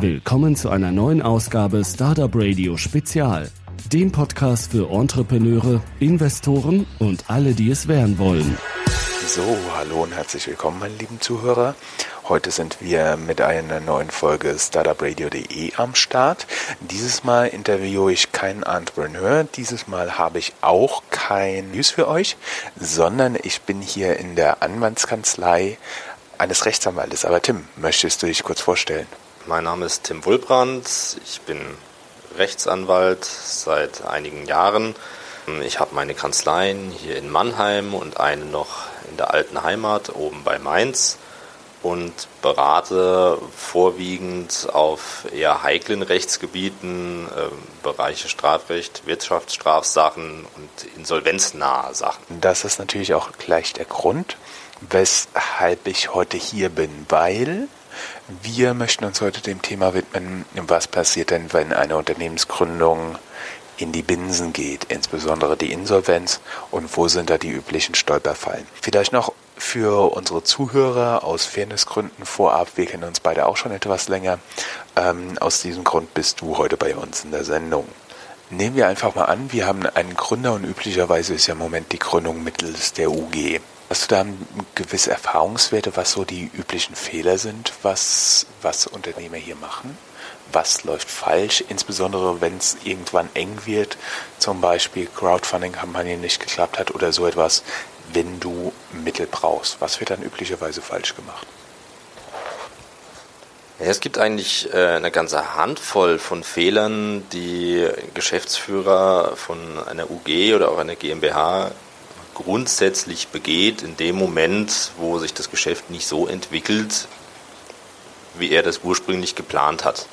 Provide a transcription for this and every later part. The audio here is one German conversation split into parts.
Willkommen zu einer neuen Ausgabe Startup Radio Spezial, dem Podcast für Entrepreneure, Investoren und alle, die es werden wollen. So, hallo und herzlich willkommen, meine lieben Zuhörer. Heute sind wir mit einer neuen Folge startupradio.de am Start. Dieses Mal interviewe ich keinen Entrepreneur. Dieses Mal habe ich auch kein News für euch, sondern ich bin hier in der Anwaltskanzlei eines Rechtsanwaltes. Aber Tim, möchtest du dich kurz vorstellen? Mein Name ist Tim Wulbrand. Ich bin Rechtsanwalt seit einigen Jahren. Ich habe meine Kanzleien hier in Mannheim und eine noch in der alten Heimat oben bei Mainz und berate vorwiegend auf eher heiklen Rechtsgebieten, äh, Bereiche Strafrecht, Wirtschaftsstrafsachen und insolvenznahe Sachen. Das ist natürlich auch gleich der Grund, weshalb ich heute hier bin, weil wir möchten uns heute dem Thema widmen, was passiert denn, wenn eine Unternehmensgründung in die Binsen geht, insbesondere die Insolvenz und wo sind da die üblichen Stolperfallen. Vielleicht noch für unsere Zuhörer aus Fairnessgründen vorab, wir kennen uns beide auch schon etwas länger. Ähm, aus diesem Grund bist du heute bei uns in der Sendung. Nehmen wir einfach mal an, wir haben einen Gründer und üblicherweise ist ja im Moment die Gründung mittels der UG. Hast du da gewisse Erfahrungswerte, was so die üblichen Fehler sind, was, was Unternehmer hier machen? Was läuft falsch, insbesondere wenn es irgendwann eng wird, zum Beispiel Crowdfunding-Kampagne nicht geklappt hat oder so etwas, wenn du Mittel brauchst? Was wird dann üblicherweise falsch gemacht? Es gibt eigentlich äh, eine ganze Handvoll von Fehlern, die Geschäftsführer von einer UG oder auch einer GmbH grundsätzlich begeht in dem Moment, wo sich das Geschäft nicht so entwickelt, wie er das ursprünglich geplant hat.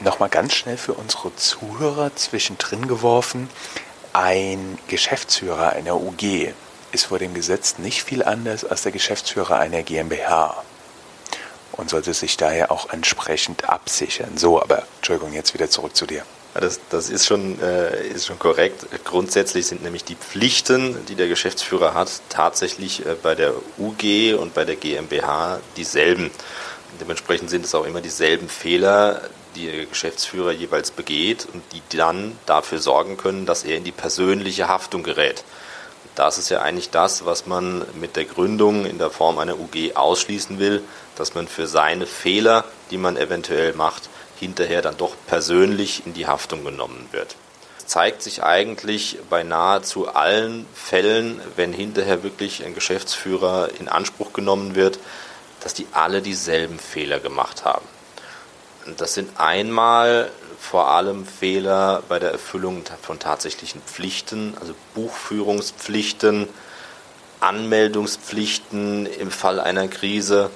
Nochmal ganz schnell für unsere Zuhörer zwischendrin geworfen. Ein Geschäftsführer einer UG ist vor dem Gesetz nicht viel anders als der Geschäftsführer einer GmbH und sollte sich daher auch entsprechend absichern. So, aber Entschuldigung, jetzt wieder zurück zu dir. Das, das ist, schon, äh, ist schon korrekt. Grundsätzlich sind nämlich die Pflichten, die der Geschäftsführer hat, tatsächlich äh, bei der UG und bei der GmbH dieselben. Dementsprechend sind es auch immer dieselben Fehler, die der Geschäftsführer jeweils begeht und die dann dafür sorgen können, dass er in die persönliche Haftung gerät. Das ist ja eigentlich das, was man mit der Gründung in der Form einer UG ausschließen will, dass man für seine Fehler, die man eventuell macht, hinterher dann doch persönlich in die Haftung genommen wird. Es zeigt sich eigentlich bei nahezu allen Fällen, wenn hinterher wirklich ein Geschäftsführer in Anspruch genommen wird, dass die alle dieselben Fehler gemacht haben. Das sind einmal vor allem Fehler bei der Erfüllung von tatsächlichen Pflichten, also Buchführungspflichten, Anmeldungspflichten im Fall einer Krise.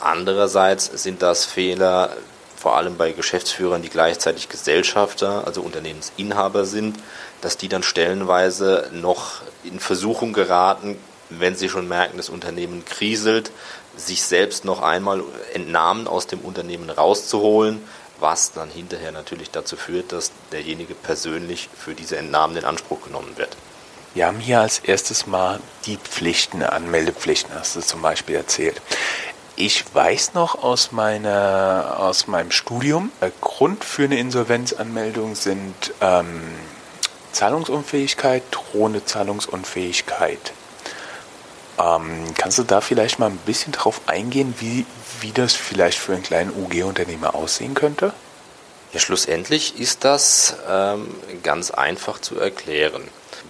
Andererseits sind das Fehler vor allem bei Geschäftsführern, die gleichzeitig Gesellschafter, also Unternehmensinhaber sind, dass die dann stellenweise noch in Versuchung geraten, wenn sie schon merken, das Unternehmen kriselt, sich selbst noch einmal Entnahmen aus dem Unternehmen rauszuholen, was dann hinterher natürlich dazu führt, dass derjenige persönlich für diese Entnahmen in Anspruch genommen wird. Wir haben hier als erstes mal die Pflichten, Anmeldepflichten, hast du zum Beispiel erzählt. Ich weiß noch aus, meiner, aus meinem Studium, der Grund für eine Insolvenzanmeldung sind ähm, Zahlungsunfähigkeit, drohende Zahlungsunfähigkeit. Ähm, kannst du da vielleicht mal ein bisschen drauf eingehen, wie, wie das vielleicht für einen kleinen UG-Unternehmer aussehen könnte? Ja, schlussendlich ist das ähm, ganz einfach zu erklären.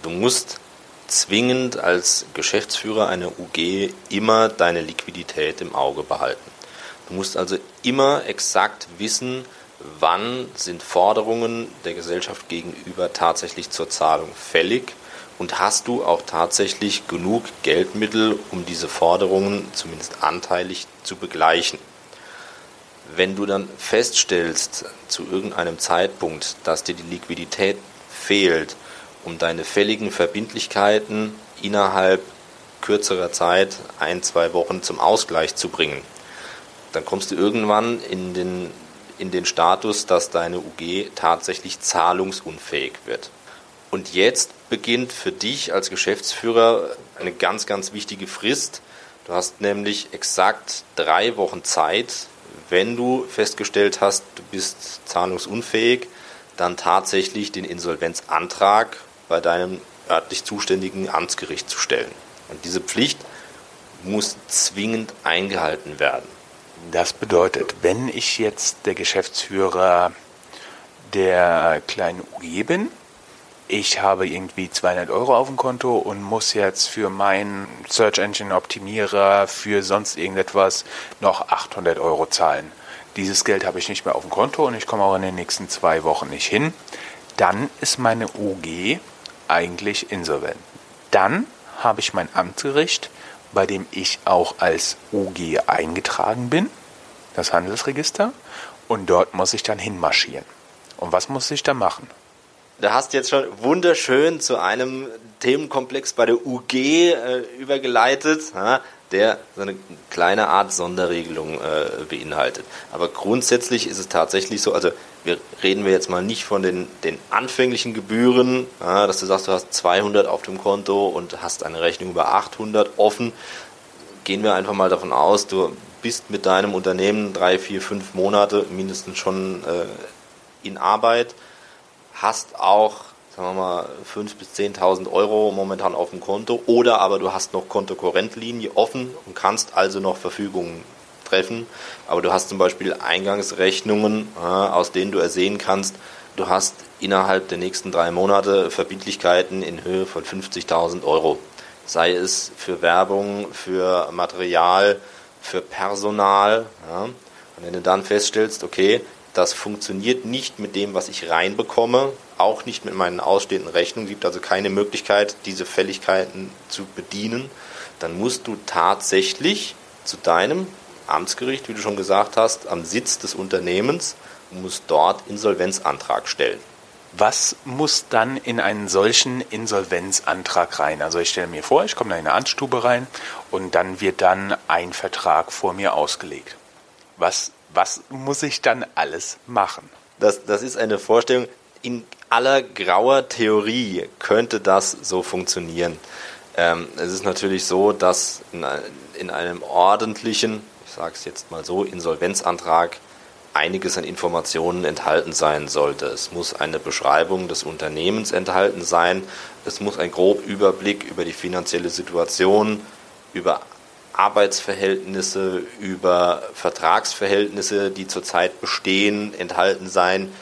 Du musst zwingend als Geschäftsführer einer UG immer deine Liquidität im Auge behalten. Du musst also immer exakt wissen, wann sind Forderungen der Gesellschaft gegenüber tatsächlich zur Zahlung fällig und hast du auch tatsächlich genug Geldmittel, um diese Forderungen zumindest anteilig zu begleichen. Wenn du dann feststellst zu irgendeinem Zeitpunkt, dass dir die Liquidität fehlt, um deine fälligen Verbindlichkeiten innerhalb kürzerer Zeit, ein, zwei Wochen zum Ausgleich zu bringen, dann kommst du irgendwann in den, in den Status, dass deine UG tatsächlich zahlungsunfähig wird. Und jetzt beginnt für dich als Geschäftsführer eine ganz, ganz wichtige Frist. Du hast nämlich exakt drei Wochen Zeit, wenn du festgestellt hast, du bist zahlungsunfähig, dann tatsächlich den Insolvenzantrag bei deinem örtlich zuständigen Amtsgericht zu stellen. Und diese Pflicht muss zwingend eingehalten werden. Das bedeutet, wenn ich jetzt der Geschäftsführer der kleinen UG bin, ich habe irgendwie 200 Euro auf dem Konto und muss jetzt für meinen Search Engine Optimierer, für sonst irgendetwas noch 800 Euro zahlen. Dieses Geld habe ich nicht mehr auf dem Konto und ich komme auch in den nächsten zwei Wochen nicht hin. Dann ist meine UG eigentlich insolvent. Dann habe ich mein Amtsgericht, bei dem ich auch als UG eingetragen bin, das Handelsregister, und dort muss ich dann hinmarschieren. Und was muss ich da machen? Du hast jetzt schon wunderschön zu einem Themenkomplex bei der UG äh, übergeleitet, ja, der so eine kleine Art Sonderregelung äh, beinhaltet. Aber grundsätzlich ist es tatsächlich so, also wir reden wir jetzt mal nicht von den, den anfänglichen Gebühren, ja, dass du sagst, du hast 200 auf dem Konto und hast eine Rechnung über 800 offen. Gehen wir einfach mal davon aus, du bist mit deinem Unternehmen drei, vier, fünf Monate mindestens schon äh, in Arbeit hast auch, sagen wir mal, 5.000 bis 10.000 Euro momentan auf dem Konto oder aber du hast noch Kontokorrentlinie offen und kannst also noch Verfügungen treffen. Aber du hast zum Beispiel Eingangsrechnungen, aus denen du ersehen kannst, du hast innerhalb der nächsten drei Monate Verbindlichkeiten in Höhe von 50.000 Euro. Sei es für Werbung, für Material, für Personal. Und wenn du dann feststellst, okay, das funktioniert nicht mit dem, was ich reinbekomme, auch nicht mit meinen ausstehenden Rechnungen, gibt also keine Möglichkeit, diese Fälligkeiten zu bedienen. Dann musst du tatsächlich zu deinem Amtsgericht, wie du schon gesagt hast, am Sitz des Unternehmens und musst dort Insolvenzantrag stellen. Was muss dann in einen solchen Insolvenzantrag rein? Also ich stelle mir vor, ich komme da in eine Anstube rein und dann wird dann ein Vertrag vor mir ausgelegt. Was was muss ich dann alles machen? Das, das ist eine Vorstellung. In aller grauer Theorie könnte das so funktionieren. Ähm, es ist natürlich so, dass in, in einem ordentlichen, ich sage es jetzt mal so, Insolvenzantrag einiges an Informationen enthalten sein sollte. Es muss eine Beschreibung des Unternehmens enthalten sein. Es muss ein grob Überblick über die finanzielle Situation, über Arbeitsverhältnisse, über Vertragsverhältnisse, die zurzeit bestehen, enthalten sein.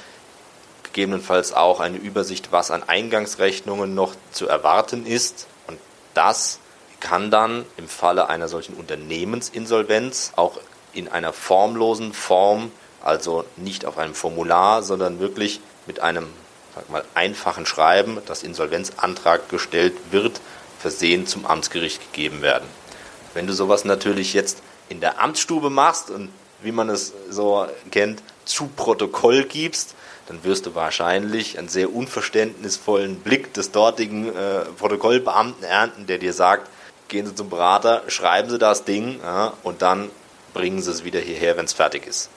Gegebenenfalls auch eine Übersicht, was an Eingangsrechnungen noch zu erwarten ist. Und das kann dann im Falle einer solchen Unternehmensinsolvenz auch in einer formlosen Form, also nicht auf einem Formular, sondern wirklich mit einem sag mal, einfachen Schreiben, das Insolvenzantrag gestellt wird, versehen zum Amtsgericht gegeben werden. Wenn du sowas natürlich jetzt in der Amtsstube machst und wie man es so kennt, zu Protokoll gibst, dann wirst du wahrscheinlich einen sehr unverständnisvollen Blick des dortigen äh, Protokollbeamten ernten, der dir sagt, gehen Sie zum Berater, schreiben Sie das Ding ja, und dann bringen Sie es wieder hierher, wenn es fertig ist.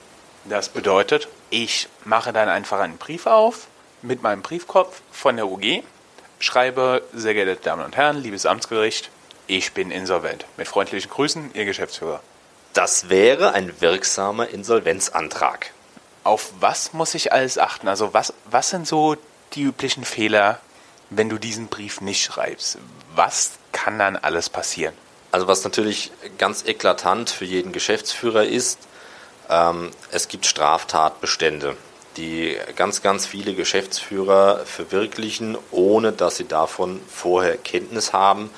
Das bedeutet, ich mache dann einfach einen Brief auf mit meinem Briefkopf von der UG, schreibe, sehr geehrte Damen und Herren, liebes Amtsgericht, ich bin insolvent. Mit freundlichen Grüßen, Ihr Geschäftsführer. Das wäre ein wirksamer Insolvenzantrag. Auf was muss ich alles achten? Also was, was sind so die üblichen Fehler, wenn du diesen Brief nicht schreibst? Was kann dann alles passieren? Also was natürlich ganz eklatant für jeden Geschäftsführer ist, ähm, es gibt Straftatbestände, die ganz, ganz viele Geschäftsführer verwirklichen, ohne dass sie davon vorher Kenntnis haben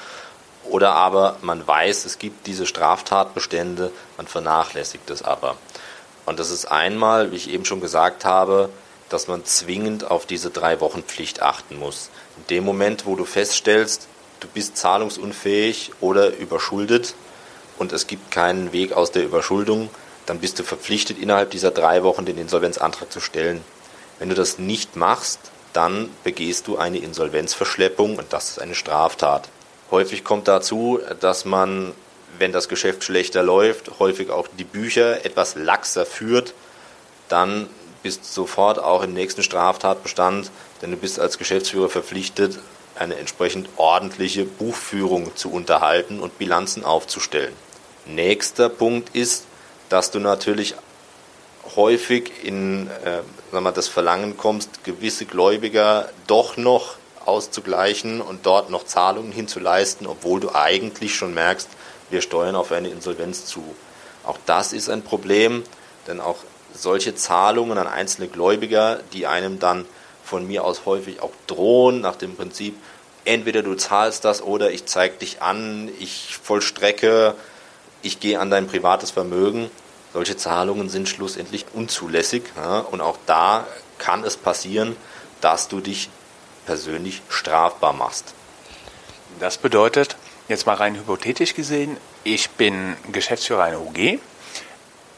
oder aber man weiß, es gibt diese Straftatbestände, man vernachlässigt es aber. Und das ist einmal, wie ich eben schon gesagt habe, dass man zwingend auf diese drei Wochen Pflicht achten muss. In dem Moment, wo du feststellst, du bist zahlungsunfähig oder überschuldet und es gibt keinen Weg aus der Überschuldung, dann bist du verpflichtet, innerhalb dieser drei Wochen den Insolvenzantrag zu stellen. Wenn du das nicht machst, dann begehst du eine Insolvenzverschleppung und das ist eine Straftat. Häufig kommt dazu, dass man, wenn das Geschäft schlechter läuft, häufig auch die Bücher etwas laxer führt. Dann bist du sofort auch im nächsten Straftatbestand, denn du bist als Geschäftsführer verpflichtet, eine entsprechend ordentliche Buchführung zu unterhalten und Bilanzen aufzustellen. Nächster Punkt ist, dass du natürlich häufig in äh, sagen wir, das Verlangen kommst, gewisse Gläubiger doch noch auszugleichen und dort noch Zahlungen hinzuleisten, obwohl du eigentlich schon merkst, wir steuern auf eine Insolvenz zu. Auch das ist ein Problem, denn auch solche Zahlungen an einzelne Gläubiger, die einem dann von mir aus häufig auch drohen, nach dem Prinzip, entweder du zahlst das oder ich zeige dich an, ich vollstrecke, ich gehe an dein privates Vermögen. Solche Zahlungen sind schlussendlich unzulässig ja, und auch da kann es passieren, dass du dich persönlich strafbar machst. Das bedeutet, jetzt mal rein hypothetisch gesehen, ich bin Geschäftsführer einer UG,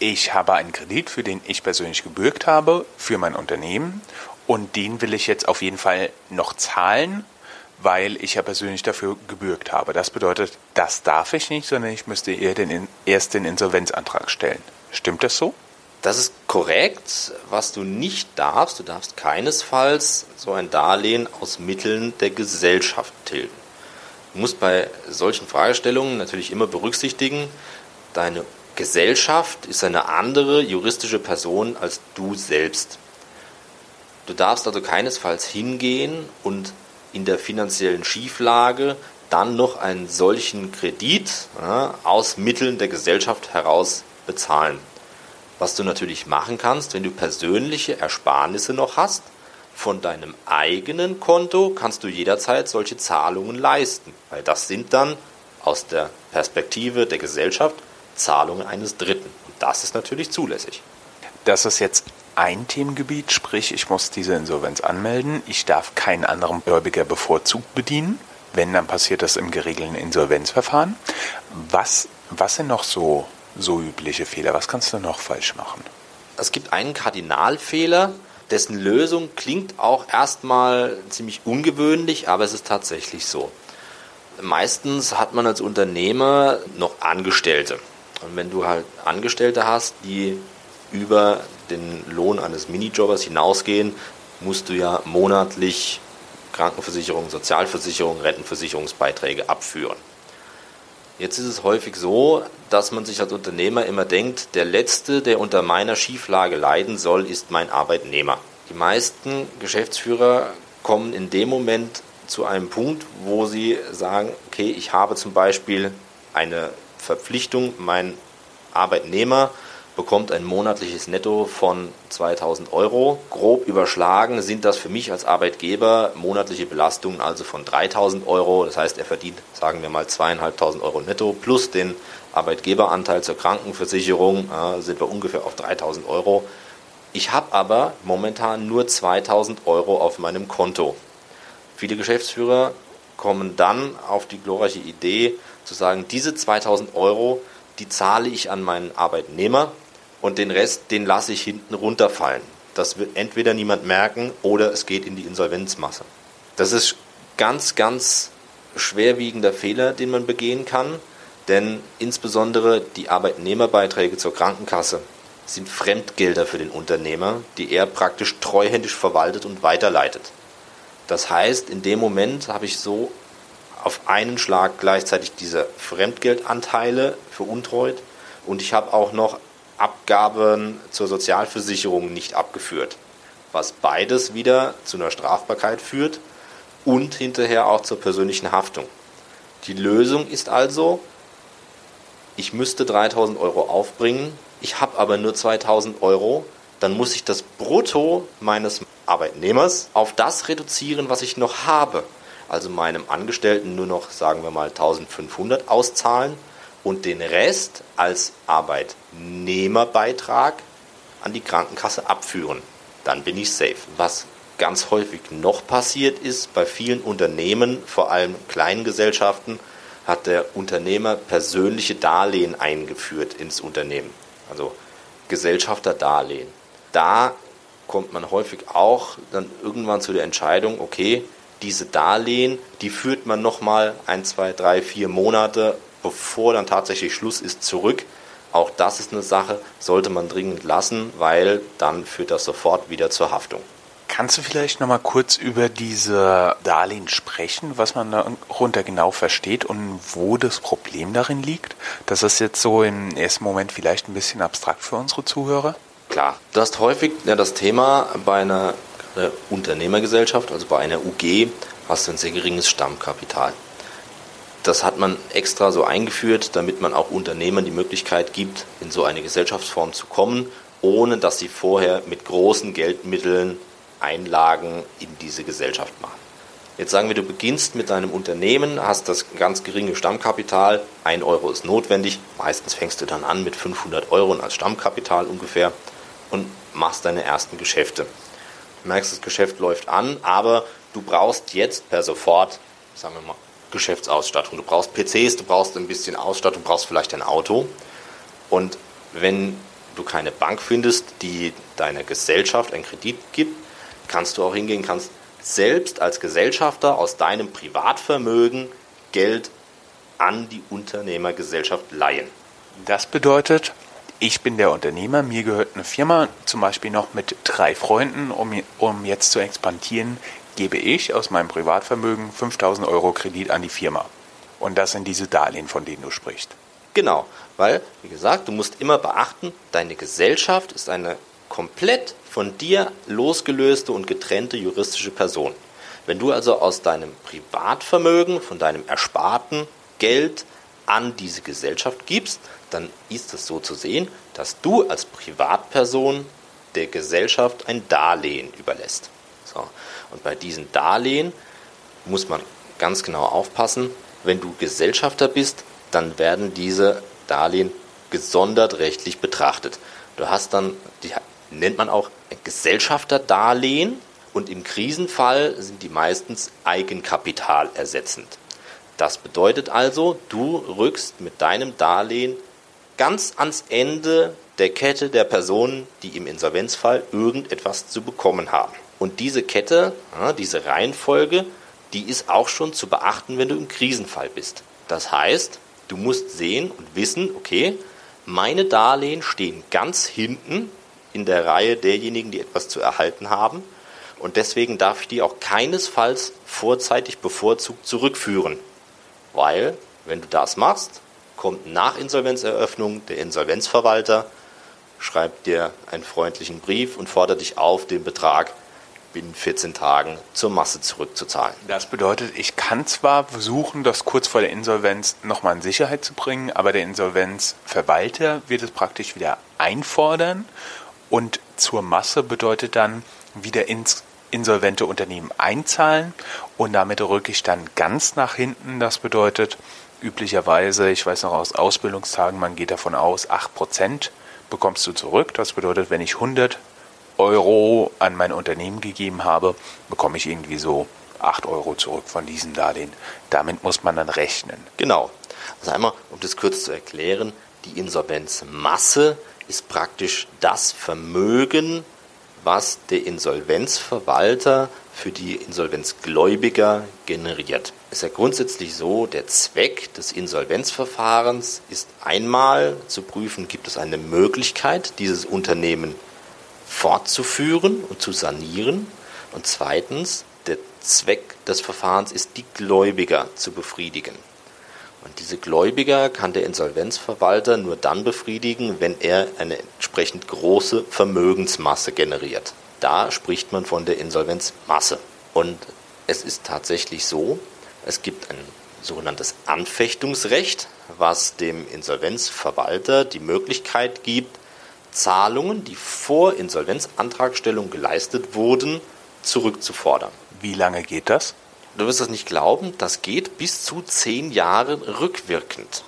ich habe einen Kredit, für den ich persönlich gebürgt habe, für mein Unternehmen und den will ich jetzt auf jeden Fall noch zahlen, weil ich ja persönlich dafür gebürgt habe. Das bedeutet, das darf ich nicht, sondern ich müsste eher den, erst den Insolvenzantrag stellen. Stimmt das so? Das ist korrekt. Was du nicht darfst, du darfst keinesfalls so ein Darlehen aus Mitteln der Gesellschaft tilgen. Du musst bei solchen Fragestellungen natürlich immer berücksichtigen, deine Gesellschaft ist eine andere juristische Person als du selbst. Du darfst also keinesfalls hingehen und in der finanziellen Schieflage dann noch einen solchen Kredit ja, aus Mitteln der Gesellschaft heraus bezahlen. Was du natürlich machen kannst, wenn du persönliche Ersparnisse noch hast, von deinem eigenen Konto kannst du jederzeit solche Zahlungen leisten, weil das sind dann aus der Perspektive der Gesellschaft Zahlungen eines Dritten. Und das ist natürlich zulässig. Das ist jetzt ein Themengebiet, sprich, ich muss diese Insolvenz anmelden. Ich darf keinen anderen Gläubiger bevorzugt bedienen. Wenn, dann passiert das im geregelten Insolvenzverfahren. Was, was sind noch so, so übliche Fehler? Was kannst du noch falsch machen? Es gibt einen Kardinalfehler, dessen Lösung klingt auch erstmal ziemlich ungewöhnlich, aber es ist tatsächlich so. Meistens hat man als Unternehmer noch Angestellte. Und wenn du halt Angestellte hast, die über den Lohn eines Minijobbers hinausgehen, musst du ja monatlich Krankenversicherung, Sozialversicherung, Rentenversicherungsbeiträge abführen. Jetzt ist es häufig so, dass man sich als Unternehmer immer denkt, der Letzte, der unter meiner Schieflage leiden soll, ist mein Arbeitnehmer. Die meisten Geschäftsführer kommen in dem Moment zu einem Punkt, wo sie sagen, okay, ich habe zum Beispiel eine Verpflichtung, mein Arbeitnehmer bekommt ein monatliches Netto von 2000 Euro. Grob überschlagen sind das für mich als Arbeitgeber monatliche Belastungen also von 3000 Euro. Das heißt, er verdient, sagen wir mal, 2500 Euro netto plus den Arbeitgeberanteil zur Krankenversicherung äh, sind wir ungefähr auf 3000 Euro. Ich habe aber momentan nur 2000 Euro auf meinem Konto. Viele Geschäftsführer kommen dann auf die glorreiche Idee zu sagen, diese 2000 Euro, die zahle ich an meinen Arbeitnehmer und den Rest, den lasse ich hinten runterfallen. Das wird entweder niemand merken oder es geht in die Insolvenzmasse. Das ist ganz, ganz schwerwiegender Fehler, den man begehen kann, denn insbesondere die Arbeitnehmerbeiträge zur Krankenkasse sind Fremdgelder für den Unternehmer, die er praktisch treuhändisch verwaltet und weiterleitet. Das heißt, in dem Moment habe ich so auf einen Schlag gleichzeitig diese Fremdgeldanteile veruntreut und ich habe auch noch Abgaben zur Sozialversicherung nicht abgeführt, was beides wieder zu einer Strafbarkeit führt und hinterher auch zur persönlichen Haftung. Die Lösung ist also, ich müsste 3000 Euro aufbringen, ich habe aber nur 2000 Euro, dann muss ich das Brutto meines Arbeitnehmers auf das reduzieren, was ich noch habe also meinem Angestellten nur noch, sagen wir mal, 1500 auszahlen und den Rest als Arbeitnehmerbeitrag an die Krankenkasse abführen. Dann bin ich safe. Was ganz häufig noch passiert ist, bei vielen Unternehmen, vor allem kleinen Gesellschaften, hat der Unternehmer persönliche Darlehen eingeführt ins Unternehmen. Also Gesellschafterdarlehen. Da kommt man häufig auch dann irgendwann zu der Entscheidung, okay, diese Darlehen, die führt man nochmal ein, zwei, drei, vier Monate, bevor dann tatsächlich Schluss ist, zurück. Auch das ist eine Sache, sollte man dringend lassen, weil dann führt das sofort wieder zur Haftung. Kannst du vielleicht nochmal kurz über diese Darlehen sprechen, was man darunter genau versteht und wo das Problem darin liegt? Das ist jetzt so im ersten Moment vielleicht ein bisschen abstrakt für unsere Zuhörer. Klar, du hast häufig ja, das Thema bei einer Unternehmergesellschaft, also bei einer UG, hast du ein sehr geringes Stammkapital. Das hat man extra so eingeführt, damit man auch Unternehmern die Möglichkeit gibt, in so eine Gesellschaftsform zu kommen, ohne dass sie vorher mit großen Geldmitteln Einlagen in diese Gesellschaft machen. Jetzt sagen wir, du beginnst mit deinem Unternehmen, hast das ganz geringe Stammkapital, 1 Euro ist notwendig, meistens fängst du dann an mit 500 Euro als Stammkapital ungefähr und machst deine ersten Geschäfte. Du merkst, das Geschäft läuft an, aber du brauchst jetzt per sofort, sagen wir mal, Geschäftsausstattung. Du brauchst PCs, du brauchst ein bisschen Ausstattung, du brauchst vielleicht ein Auto. Und wenn du keine Bank findest, die deiner Gesellschaft einen Kredit gibt, kannst du auch hingehen, kannst selbst als Gesellschafter aus deinem Privatvermögen Geld an die Unternehmergesellschaft leihen. Das bedeutet, ich bin der Unternehmer, mir gehört eine Firma, zum Beispiel noch mit drei Freunden, um, um jetzt zu expandieren, gebe ich aus meinem Privatvermögen 5000 Euro Kredit an die Firma. Und das sind diese Darlehen, von denen du sprichst. Genau, weil, wie gesagt, du musst immer beachten, deine Gesellschaft ist eine komplett von dir losgelöste und getrennte juristische Person. Wenn du also aus deinem Privatvermögen, von deinem ersparten Geld an diese Gesellschaft gibst, dann ist es so zu sehen, dass du als Privatperson der Gesellschaft ein Darlehen überlässt. So. Und bei diesen Darlehen muss man ganz genau aufpassen, wenn du Gesellschafter bist, dann werden diese Darlehen gesondert rechtlich betrachtet. Du hast dann, die nennt man auch Gesellschafterdarlehen und im Krisenfall sind die meistens Eigenkapital ersetzend. Das bedeutet also, du rückst mit deinem Darlehen ganz ans Ende der Kette der Personen, die im Insolvenzfall irgendetwas zu bekommen haben. Und diese Kette, diese Reihenfolge, die ist auch schon zu beachten, wenn du im Krisenfall bist. Das heißt, du musst sehen und wissen, okay, meine Darlehen stehen ganz hinten in der Reihe derjenigen, die etwas zu erhalten haben. Und deswegen darf ich die auch keinesfalls vorzeitig bevorzugt zurückführen. Weil, wenn du das machst, kommt nach Insolvenzeröffnung der Insolvenzverwalter, schreibt dir einen freundlichen Brief und fordert dich auf, den Betrag binnen 14 Tagen zur Masse zurückzuzahlen. Das bedeutet, ich kann zwar versuchen, das kurz vor der Insolvenz nochmal in Sicherheit zu bringen, aber der Insolvenzverwalter wird es praktisch wieder einfordern und zur Masse bedeutet dann wieder ins insolvente Unternehmen einzahlen und damit rücke ich dann ganz nach hinten. Das bedeutet üblicherweise, ich weiß noch aus Ausbildungstagen, man geht davon aus, 8% bekommst du zurück. Das bedeutet, wenn ich 100 Euro an mein Unternehmen gegeben habe, bekomme ich irgendwie so 8 Euro zurück von diesem Darlehen. Damit muss man dann rechnen. Genau. Also einmal, um das kurz zu erklären, die Insolvenzmasse ist praktisch das Vermögen, was der Insolvenzverwalter für die Insolvenzgläubiger generiert. Es ist ja grundsätzlich so, der Zweck des Insolvenzverfahrens ist einmal zu prüfen, gibt es eine Möglichkeit, dieses Unternehmen fortzuführen und zu sanieren. Und zweitens, der Zweck des Verfahrens ist, die Gläubiger zu befriedigen. Und diese Gläubiger kann der Insolvenzverwalter nur dann befriedigen, wenn er eine entsprechend große Vermögensmasse generiert. Da spricht man von der Insolvenzmasse. Und es ist tatsächlich so, es gibt ein sogenanntes Anfechtungsrecht, was dem Insolvenzverwalter die Möglichkeit gibt, Zahlungen, die vor Insolvenzantragstellung geleistet wurden, zurückzufordern. Wie lange geht das? Du wirst das nicht glauben, das geht bis zu zehn Jahre rückwirkend.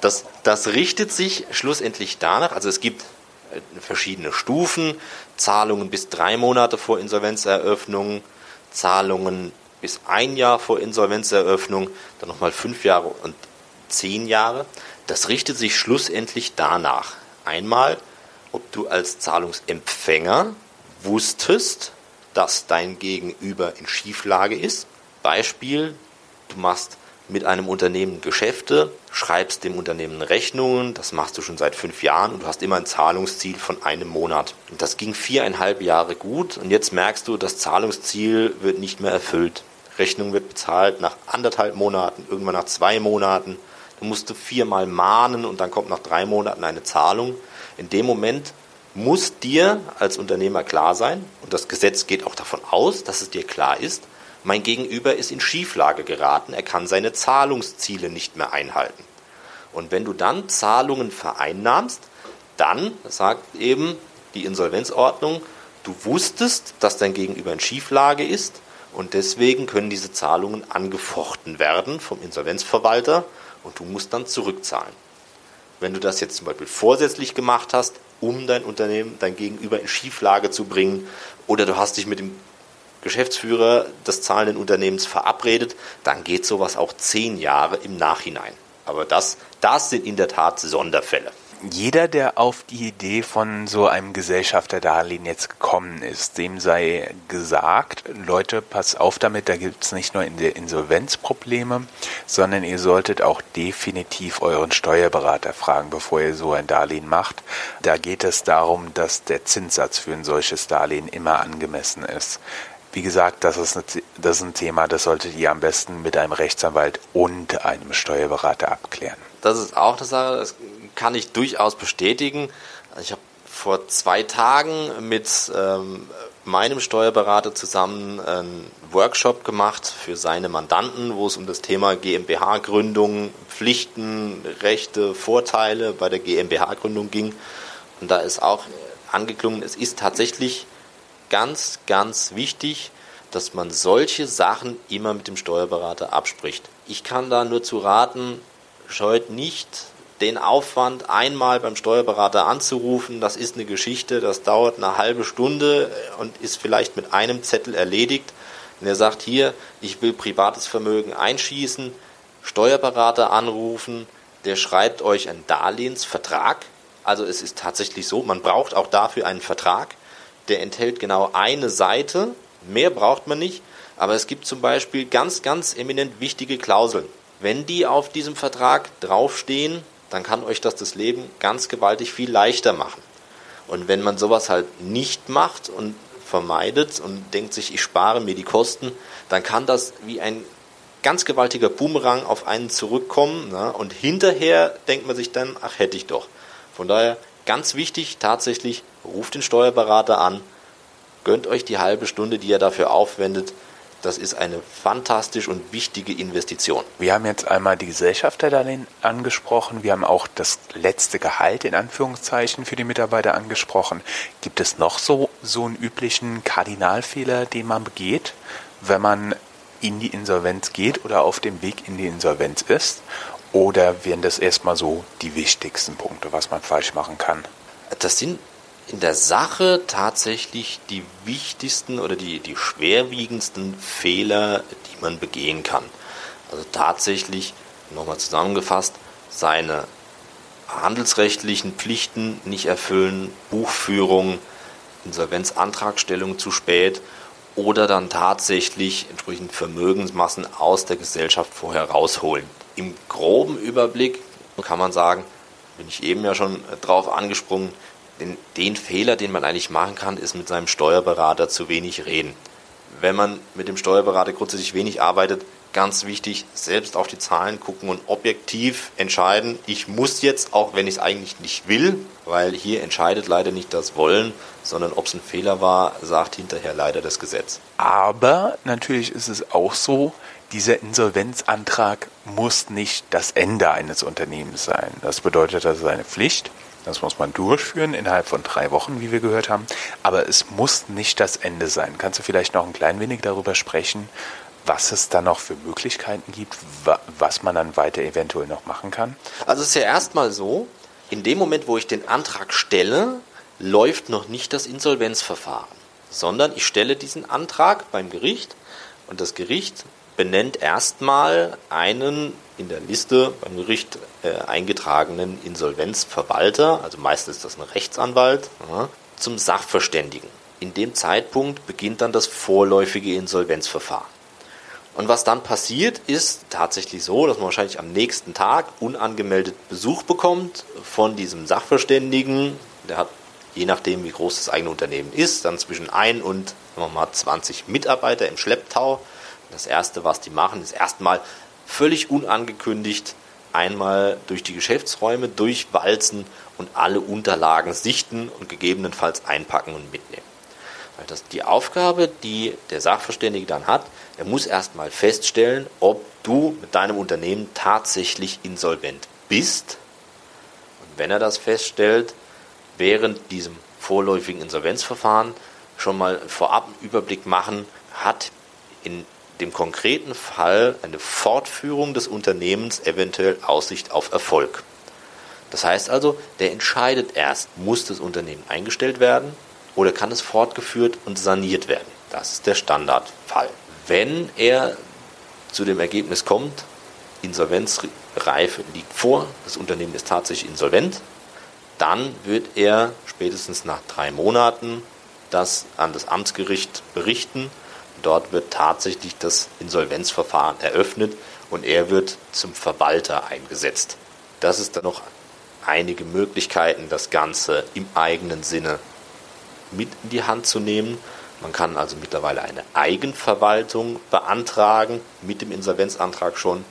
Das, das richtet sich schlussendlich danach, also es gibt äh, verschiedene Stufen, Zahlungen bis drei Monate vor Insolvenzeröffnung, Zahlungen bis ein Jahr vor Insolvenzeröffnung, dann nochmal fünf Jahre und zehn Jahre. Das richtet sich schlussendlich danach. Einmal, ob du als Zahlungsempfänger wusstest, dass dein Gegenüber in Schieflage ist Beispiel, du machst mit einem Unternehmen Geschäfte, schreibst dem Unternehmen Rechnungen, das machst du schon seit fünf Jahren und du hast immer ein Zahlungsziel von einem Monat. Und das ging viereinhalb Jahre gut und jetzt merkst du, das Zahlungsziel wird nicht mehr erfüllt. Rechnung wird bezahlt nach anderthalb Monaten, irgendwann nach zwei Monaten. Du musst viermal mahnen und dann kommt nach drei Monaten eine Zahlung. In dem Moment muss dir als Unternehmer klar sein, und das Gesetz geht auch davon aus, dass es dir klar ist, mein Gegenüber ist in Schieflage geraten, er kann seine Zahlungsziele nicht mehr einhalten. Und wenn du dann Zahlungen vereinnahmst, dann sagt eben die Insolvenzordnung, du wusstest, dass dein Gegenüber in Schieflage ist und deswegen können diese Zahlungen angefochten werden vom Insolvenzverwalter und du musst dann zurückzahlen. Wenn du das jetzt zum Beispiel vorsätzlich gemacht hast, um dein Unternehmen, dein Gegenüber in Schieflage zu bringen, oder du hast dich mit dem Geschäftsführer des zahlenden Unternehmens verabredet, dann geht sowas auch zehn Jahre im Nachhinein. Aber das, das sind in der Tat Sonderfälle jeder, der auf die Idee von so einem Gesellschafterdarlehen jetzt gekommen ist, dem sei gesagt, Leute, pass auf damit, da gibt es nicht nur Insolvenzprobleme, sondern ihr solltet auch definitiv euren Steuerberater fragen, bevor ihr so ein Darlehen macht. Da geht es darum, dass der Zinssatz für ein solches Darlehen immer angemessen ist. Wie gesagt, das ist, das ist ein Thema, das solltet ihr am besten mit einem Rechtsanwalt und einem Steuerberater abklären. Das ist auch eine Sache, das kann ich durchaus bestätigen. Ich habe vor zwei Tagen mit ähm, meinem Steuerberater zusammen einen Workshop gemacht für seine Mandanten, wo es um das Thema GmbH-Gründung, Pflichten, Rechte, Vorteile bei der GmbH-Gründung ging. Und da ist auch angeklungen, es ist tatsächlich ganz, ganz wichtig, dass man solche Sachen immer mit dem Steuerberater abspricht. Ich kann da nur zu raten, scheut nicht den Aufwand, einmal beim Steuerberater anzurufen, das ist eine Geschichte, das dauert eine halbe Stunde und ist vielleicht mit einem Zettel erledigt. Und er sagt hier, ich will privates Vermögen einschießen, Steuerberater anrufen, der schreibt euch einen Darlehensvertrag. Also es ist tatsächlich so, man braucht auch dafür einen Vertrag, der enthält genau eine Seite, mehr braucht man nicht, aber es gibt zum Beispiel ganz, ganz eminent wichtige Klauseln. Wenn die auf diesem Vertrag draufstehen, dann kann euch das das Leben ganz gewaltig viel leichter machen. Und wenn man sowas halt nicht macht und vermeidet und denkt sich, ich spare mir die Kosten, dann kann das wie ein ganz gewaltiger Boomerang auf einen zurückkommen. Ne? Und hinterher denkt man sich dann, ach hätte ich doch. Von daher ganz wichtig, tatsächlich, ruft den Steuerberater an, gönnt euch die halbe Stunde, die er dafür aufwendet, das ist eine fantastisch und wichtige Investition. Wir haben jetzt einmal die Gesellschafterdarlehen angesprochen. Wir haben auch das letzte Gehalt in Anführungszeichen für die Mitarbeiter angesprochen. Gibt es noch so, so einen üblichen Kardinalfehler, den man begeht, wenn man in die Insolvenz geht oder auf dem Weg in die Insolvenz ist? Oder wären das erstmal so die wichtigsten Punkte, was man falsch machen kann? Das sind in der Sache tatsächlich die wichtigsten oder die, die schwerwiegendsten Fehler, die man begehen kann. Also tatsächlich, nochmal zusammengefasst, seine handelsrechtlichen Pflichten nicht erfüllen, Buchführung, Insolvenzantragstellung zu spät oder dann tatsächlich entsprechend Vermögensmassen aus der Gesellschaft vorher rausholen. Im groben Überblick kann man sagen, bin ich eben ja schon drauf angesprungen, den, den Fehler, den man eigentlich machen kann, ist mit seinem Steuerberater zu wenig reden. Wenn man mit dem Steuerberater grundsätzlich wenig arbeitet, ganz wichtig, selbst auf die Zahlen gucken und objektiv entscheiden. Ich muss jetzt, auch wenn ich es eigentlich nicht will, weil hier entscheidet leider nicht das Wollen, sondern ob es ein Fehler war, sagt hinterher leider das Gesetz. Aber natürlich ist es auch so, dieser Insolvenzantrag muss nicht das Ende eines Unternehmens sein. Das bedeutet, das ist eine Pflicht. Das muss man durchführen innerhalb von drei Wochen, wie wir gehört haben. Aber es muss nicht das Ende sein. Kannst du vielleicht noch ein klein wenig darüber sprechen, was es da noch für Möglichkeiten gibt, was man dann weiter eventuell noch machen kann? Also es ist ja erstmal so, in dem Moment, wo ich den Antrag stelle, läuft noch nicht das Insolvenzverfahren, sondern ich stelle diesen Antrag beim Gericht und das Gericht benennt erstmal einen in der Liste beim Gericht äh, eingetragenen Insolvenzverwalter, also meistens ist das ein Rechtsanwalt, ja, zum Sachverständigen. In dem Zeitpunkt beginnt dann das vorläufige Insolvenzverfahren. Und was dann passiert, ist tatsächlich so, dass man wahrscheinlich am nächsten Tag unangemeldet Besuch bekommt von diesem Sachverständigen. Der hat, je nachdem wie groß das eigene Unternehmen ist, dann zwischen 1 und sagen wir mal, 20 Mitarbeiter im Schlepptau. Das Erste, was die machen, ist erstmal völlig unangekündigt einmal durch die Geschäftsräume durchwalzen und alle Unterlagen sichten und gegebenenfalls einpacken und mitnehmen. Weil das die Aufgabe, die der Sachverständige dann hat, er muss erstmal feststellen, ob du mit deinem Unternehmen tatsächlich insolvent bist. Und wenn er das feststellt, während diesem vorläufigen Insolvenzverfahren schon mal vorab einen Überblick machen, hat in dem konkreten Fall eine Fortführung des Unternehmens eventuell Aussicht auf Erfolg. Das heißt also, der entscheidet erst, muss das Unternehmen eingestellt werden oder kann es fortgeführt und saniert werden. Das ist der Standardfall. Wenn er zu dem Ergebnis kommt, Insolvenzreife liegt vor, das Unternehmen ist tatsächlich insolvent, dann wird er spätestens nach drei Monaten das an das Amtsgericht berichten. Dort wird tatsächlich das Insolvenzverfahren eröffnet und er wird zum Verwalter eingesetzt. Das ist dann noch einige Möglichkeiten, das Ganze im eigenen Sinne mit in die Hand zu nehmen. Man kann also mittlerweile eine Eigenverwaltung beantragen mit dem Insolvenzantrag schon.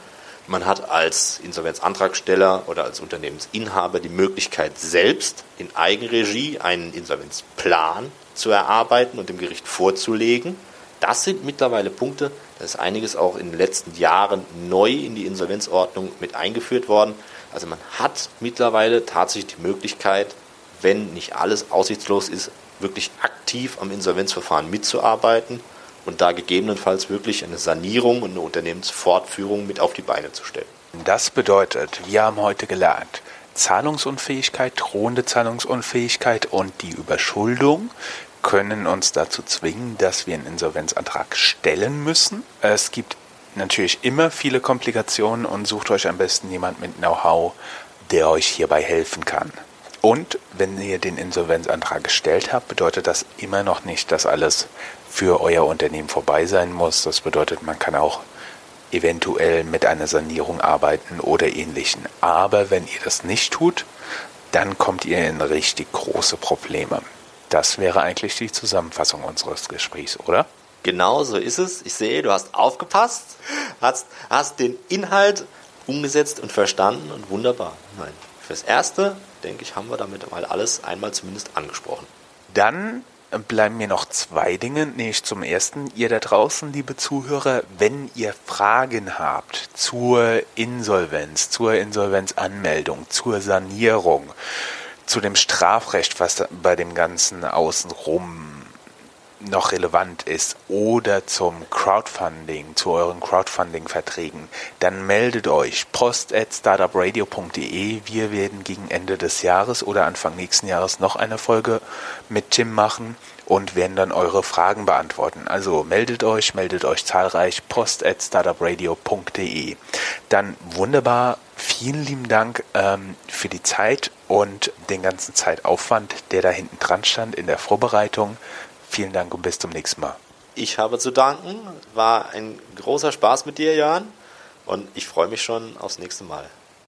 Man hat als Insolvenzantragsteller oder als Unternehmensinhaber die Möglichkeit, selbst in Eigenregie einen Insolvenzplan zu erarbeiten und dem Gericht vorzulegen. Das sind mittlerweile Punkte, da ist einiges auch in den letzten Jahren neu in die Insolvenzordnung mit eingeführt worden. Also man hat mittlerweile tatsächlich die Möglichkeit, wenn nicht alles aussichtslos ist, wirklich aktiv am Insolvenzverfahren mitzuarbeiten und da gegebenenfalls wirklich eine Sanierung und eine Unternehmensfortführung mit auf die Beine zu stellen. Das bedeutet, wir haben heute gelernt, Zahlungsunfähigkeit, drohende Zahlungsunfähigkeit und die Überschuldung können uns dazu zwingen, dass wir einen Insolvenzantrag stellen müssen. Es gibt natürlich immer viele Komplikationen und sucht euch am besten jemand mit Know-how, der euch hierbei helfen kann. Und wenn ihr den Insolvenzantrag gestellt habt, bedeutet das immer noch nicht, dass alles für euer Unternehmen vorbei sein muss. Das bedeutet, man kann auch eventuell mit einer Sanierung arbeiten oder ähnlichen. Aber wenn ihr das nicht tut, dann kommt ihr in richtig große Probleme. Das wäre eigentlich die Zusammenfassung unseres Gesprächs, oder? Genau so ist es. Ich sehe, du hast aufgepasst, hast, hast den Inhalt umgesetzt und verstanden und wunderbar. Nein. Fürs Erste, denke ich, haben wir damit mal alles einmal zumindest angesprochen. Dann bleiben mir noch zwei Dinge. Nämlich zum ersten, ihr da draußen, liebe Zuhörer, wenn ihr Fragen habt zur Insolvenz, zur Insolvenzanmeldung, zur Sanierung, zu dem Strafrecht, was bei dem Ganzen außenrum noch relevant ist oder zum Crowdfunding, zu euren Crowdfunding-Verträgen, dann meldet euch post at startupradio.de. Wir werden gegen Ende des Jahres oder Anfang nächsten Jahres noch eine Folge mit Tim machen und werden dann eure Fragen beantworten. Also meldet euch, meldet euch zahlreich post at startupradio.de. Dann wunderbar, vielen lieben Dank ähm, für die Zeit und den ganzen Zeitaufwand, der da hinten dran stand in der Vorbereitung. Vielen Dank und bis zum nächsten Mal. Ich habe zu danken. War ein großer Spaß mit dir, Jan. Und ich freue mich schon aufs nächste Mal.